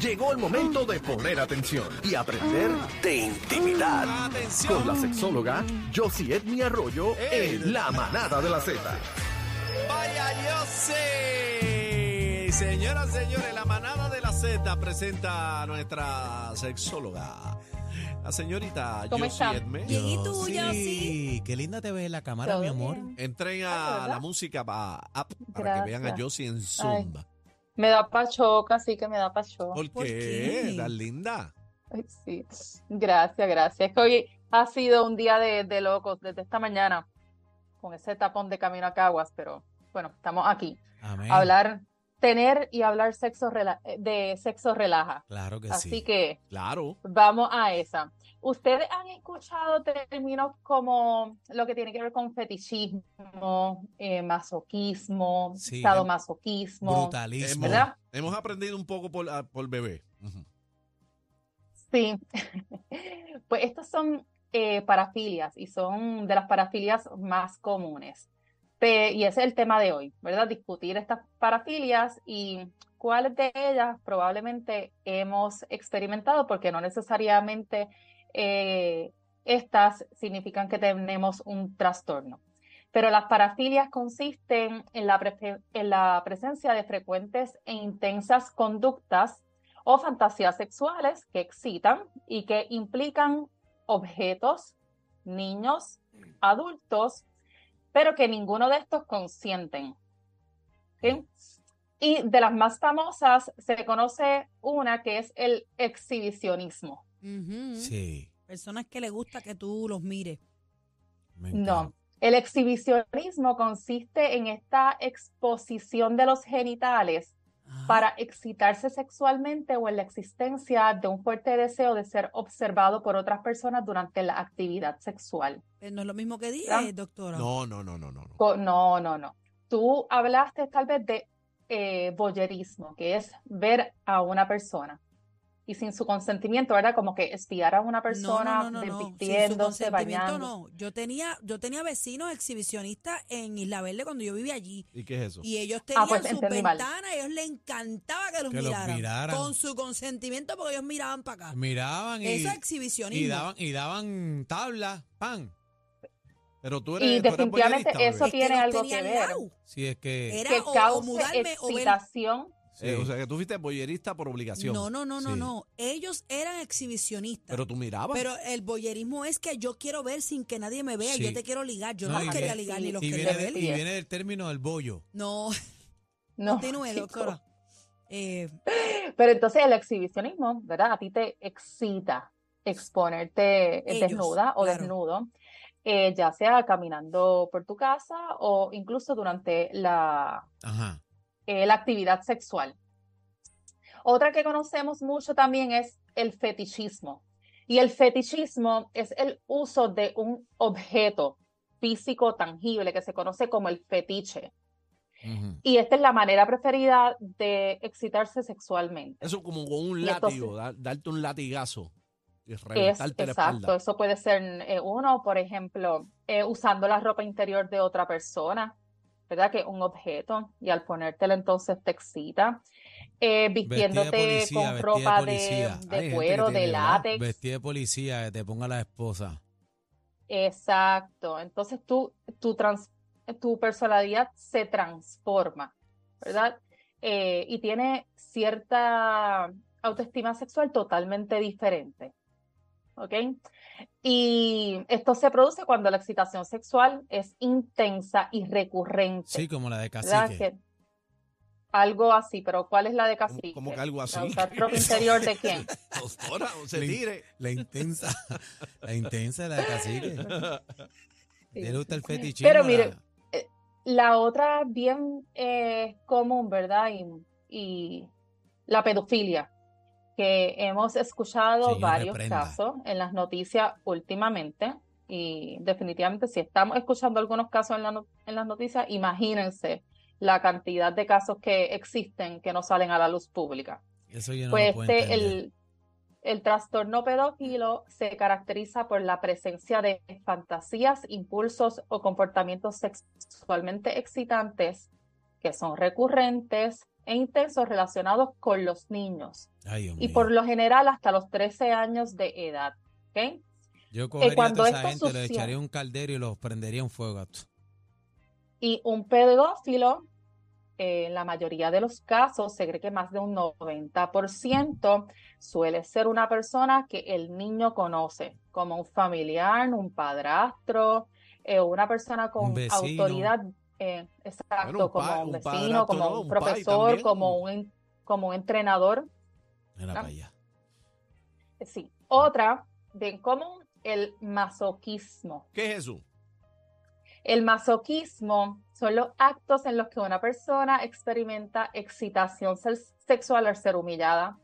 Llegó el momento de poner atención y aprender de intimidad. Con la sexóloga Josie Edmi Arroyo en La Manada de la Z. Vaya sé. Señoras, señores, la manada de la Z presenta a nuestra sexóloga, la señorita ¿Cómo Josie está? Edme. Bien, ¿y tú, Sí, Josie? qué linda te ves en la cámara, ¿Todo mi amor. bien? Entren Ah, a ¿verdad? la música pa- app para que vean a Gracias. Josie en Zumba. Me da pachoca, sí que me da pachoca. ¿Por, ¿Por qué? Tan linda. Ay, sí. Gracias, gracias. Es que hoy ha sido un día de, de locos desde esta mañana con ese tapón de camino a Caguas, pero bueno, estamos aquí. Amén. Hablar, tener y hablar sexo rela- de sexo relaja. Claro que Así sí. que Claro. vamos a esa. ¿Ustedes han escuchado términos como lo que tiene que ver con fetichismo, eh, masoquismo, Sí, sadomasoquismo? Brutalismo. Hemos, ¿Verdad? hemos aprendido un poco por, ah, por bebé. Sí, pues estas son eh, parafilias y son de las parafilias más comunes. Pe- y ese es el tema de hoy, ¿verdad? Discutir estas parafilias y cuáles de ellas probablemente hemos experimentado, porque no necesariamente eh, estas significan que tenemos un trastorno. Pero las parafilias consisten en la, presencia de frecuentes e intensas conductas o fantasías sexuales que excitan y que implican objetos, niños, adultos, pero que ninguno de estos consienten. Y de las más famosas se conoce una que es el exhibicionismo. Sí. Personas que le gusta que tú los mires. No, el exhibicionismo consiste en esta exposición de los genitales Ajá. para excitarse sexualmente o en la existencia de un fuerte deseo de ser observado por otras personas durante la actividad sexual. Eh, No es lo mismo que dije, ¿Ah? doctora. No, no, no, no, no. no. No, no, no. Tú hablaste tal vez de eh, voyeurismo, que es ver a una persona y sin su consentimiento, ¿verdad? Como que espiar a una persona no, no, no, su desvistiéndose, bañando. no. Yo tenía, yo tenía vecinos exhibicionistas en Isla Verde cuando yo vivía allí. ¿Y qué es eso? Y ellos tenían Ah, pues, sus entendí mal. ventanas, a ellos les encantaba que los, Que los miraran. Con su consentimiento porque ellos miraban para acá. Miraban y, Eso es exhibicionismo. y daban y daban tablas, pan. Pero tú eres, Y tú eres definitivamente eso Es bebé. que tiene algo que ver. Si es que Era Que o- o cause mudarme o ver- excitación. Sí. Eh, o sea, que tú fuiste boyerista por obligación. No, no, no, no, Sí. no. Ellos eran exhibicionistas. Pero tú mirabas. Pero el boyerismo es que yo quiero ver sin que nadie me vea. Sí. Yo te quiero ligar. Yo no, No, los quería viene- ligar ni los y quería viene, ver. y viene del término del bollo. No, No, continúe, chico. doctora. Eh, Pero entonces el exhibicionismo, ¿verdad? A ti te excita exponerte Ellos, desnuda o claro. desnudo, eh, ya sea caminando por tu casa o incluso durante la, Ajá. Eh, la actividad sexual. Otra que conocemos mucho también es el fetichismo. Y el fetichismo es el uso de un objeto físico tangible que se conoce como el fetiche. Y esta es la manera preferida de excitarse sexualmente. Eso como con un entonces- látigo, dar- darte un latigazo y Es reventarte la exacto, espalda. eso puede ser eh, uno, por ejemplo, eh, usando la ropa interior de otra persona, ¿verdad? Que es un objeto y al ponértela entonces te excita. Eh, vistiéndote policía, con de ropa de, cuero, de látex. Vestida de policía, que te ponga la esposa. Exacto. Entonces tú, tu, trans- tu personalidad se transforma, ¿verdad? Eh, y tiene cierta autoestima sexual totalmente diferente. ¿Ok? Y esto se produce cuando la excitación sexual es intensa y recurrente. Sí, como la de cacique. Que- algo así, pero ¿cuál es la de ¿Cómo, cacique? cómo que algo así? ¿La interior de quién? Doctora, o se Le- tire. La intensa. la intensa, la de cacique. Sí. ¿Te gusta el fetichismo? Pero la- mire, La otra bien eh, común, ¿verdad? Y, y la pedofilia, que hemos escuchado Señor, varios reprenda. casos en las noticias últimamente. Y definitivamente, si estamos escuchando algunos casos en, la no- en las noticias, imagínense la cantidad de casos que existen que no salen a la luz pública. Eso yo no Pues lo este, el, el trastorno pedófilo se caracteriza por la presencia de fantasías, impulsos o comportamientos sexualmente excitantes que son recurrentes e intensos relacionados con los niños Ay, y por lo general hasta los 13 años de edad. ¿ok? Yo cogería cuando a toda esa gente, le sucede- echaría un caldero y los prendería en fuego. Y un pedófilo, eh, en la mayoría de los casos, se cree que más de un 90% suele ser una persona que el niño conoce, como un familiar, un padrastro, eh, una persona con autoridad, eh, exacto, Bueno, un como pa- un vecino, como ¿no? un profesor, como un, como un entrenador. Mira Ah. para allá. Sí. Otra, bien común, el masoquismo. ¿Qué es eso? El masoquismo son los actos en los que una persona experimenta excitación se- sexual al ser humillada,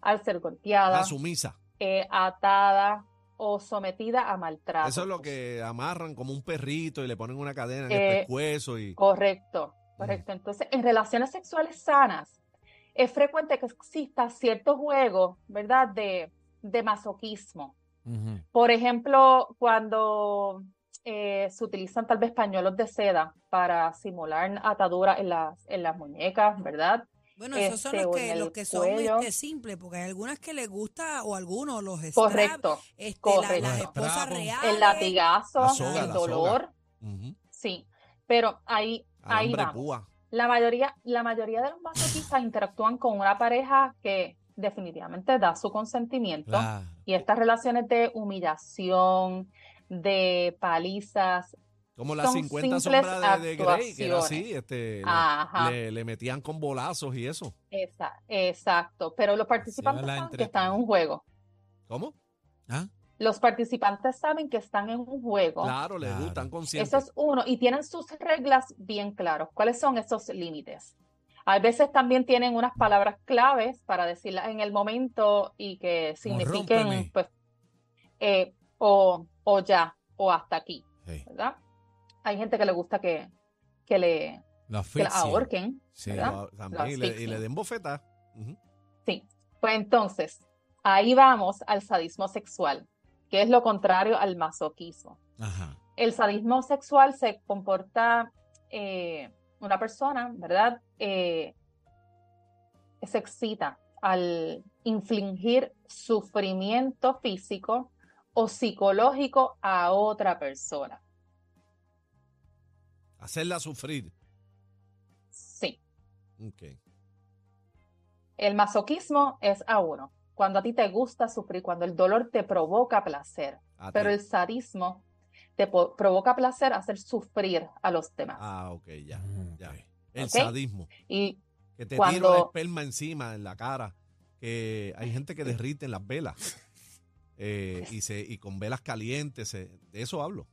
al ser golpeada, La sumisa. eh, atada o sometida a maltrato. Eso es lo que amarran como un perrito y le ponen una cadena en Eh, el pescuezo y Correcto, correcto. Entonces, en relaciones sexuales sanas, es frecuente que exista cierto juego, ¿verdad?, de, de masoquismo. Por ejemplo, cuando eh, se utilizan tal vez pañuelos de seda para simular ataduras en las, en las muñecas, ¿verdad? Bueno, esos son Este, los que, los que son cuello. este, simples, porque hay algunas que les gusta, o algunos, los straps, Correcto. este, la- correcto. las esposas reales. El latigazo, La soga, el la dolor, sí. Pero ahí, ahí alambre vamos. púa. La mayoría, la mayoría de los masoquistas interactúan con una pareja que definitivamente da su consentimiento. Claro. Y estas relaciones de humillación, de palizas, Como las Son 50 simples sombras de, de Grey, que era así, este, le- metían con bolazos y eso. esa- exacto. Pero los participantes saben que están en un juego. ¿Cómo? ¿Ah? Los participantes saben que están en un juego. Claro, le Claro. gustan conscientes. Eso es uno, y tienen sus reglas bien claras. ¿Cuáles son esos límites? A veces también tienen unas palabras claves para decirlas en el momento y que signifiquen, pues, eh, o, o ya, o hasta aquí, Sí. ¿verdad? Hay gente que le gusta que, que le La que la asfixia. ahorquen, Sí. ¿verdad? Y, le, y le asfixian. den bofetas. Ujú. Sí. Pues entonces, ahí vamos al sadismo sexual, que es lo contrario al masoquismo. Ajá. el sadismo sexual se comporta eh, una persona, ¿verdad? Eh, se excita al infligir sufrimiento físico o psicológico a otra persona. Hacerla sufrir. Sí. Ok. El masoquismo es a uno, cuando a ti te gusta sufrir, cuando el dolor te provoca placer, A pero ti. el sadismo te provoca placer hacer sufrir a los demás. Ah, ok, ya. Mm, ya. El sadismo. Y Que te Cuando- tira la esperma encima, en la cara. Que hay gente que derrite en las velas. eh, y, se, y con velas calientes. se- de eso hablo.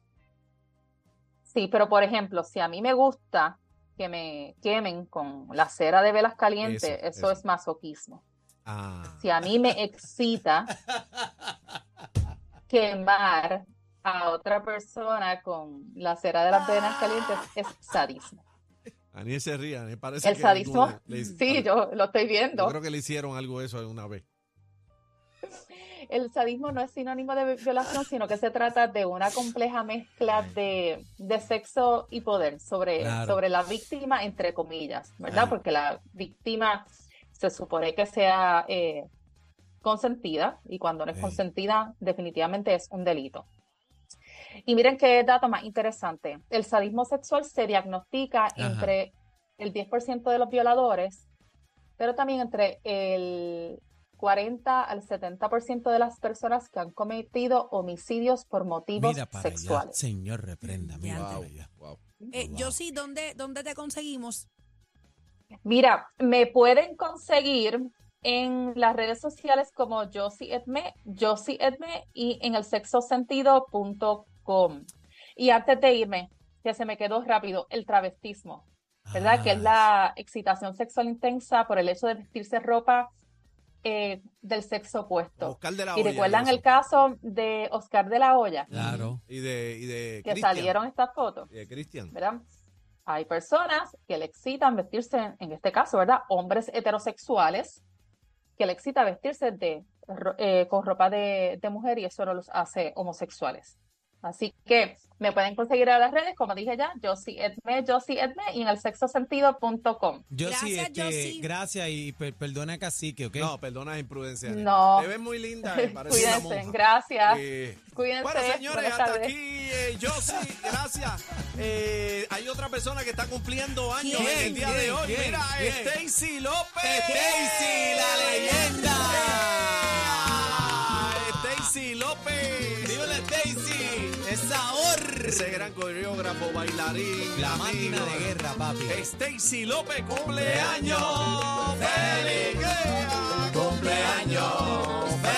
Sí, pero por ejemplo, si a mí me gusta que me quemen con la cera de velas calientes, Eso, eso, eso. es masoquismo. Ah, Si a mí me excita quemar a otra persona con la cera de las velas calientes, es sadismo. Aniel se ríe. me parece El que sadismo, le- le- sí, yo lo estoy yo viendo. creo que le hicieron algo de eso una vez. El sadismo no es sinónimo de violación, sino que se trata de una compleja mezcla de, de sexo y poder sobre, Claro. sobre la víctima, entre comillas, ¿verdad? Porque la víctima se supone que sea eh, consentida y cuando no es Sí. consentida, definitivamente es un delito. Y miren qué dato más interesante. El sadismo sexual se diagnostica entre el 10% de los violadores, pero también entre el 40 al 70% de las personas que han cometido homicidios por motivos Mira para allá. sexuales. Señor, reprenda. Mira Wow, wow. Eh, Wow. Yo sí, ¿dónde, ¿dónde te conseguimos? Mira, me pueden conseguir en las redes sociales como Josie Edme, Josie Edme y en el sexosentido.com. Y antes de irme, que se me quedó rápido, el travestismo, ¿verdad? Que es Ah, la excitación sexual intensa por el hecho de vestirse ropa eh, del sexo opuesto. Oscar de la Y Hoya recuerdan eso. el caso de Oscar de la Hoya, Claro. Y de, y de que salieron estas fotos. Y de Cristian. ¿verdad? Hay personas que le excitan vestirse, en este caso, ¿verdad? Hombres heterosexuales que le excita vestirse de, eh, con ropa de, de mujer y eso no los hace homosexuales. Así que me pueden conseguir a las redes, como dije ya, Josie Edme, Josie Edme y en el sexosentido.com. Gracias, este, Josie. gracias y per- perdona Cacique, ¿ok? No, perdona la imprudencia. No. Te ves muy linda, me parece una Cuídense, monja. gracias. Eh, Cuídense. Bueno, señores, hasta tardes. aquí, eh, Josie, gracias. Eh, hay otra persona que está cumpliendo años ¿Quién? en el día de ¿Quién? hoy. ¿Quién? Mira, ¿Quién? Stacy López. Stacy, la leyenda. Es sabor. Ese gran coreógrafo, bailarín, La amigo. máquina de guerra, papi. Stacy López, cumpleaños. ¡Feliz!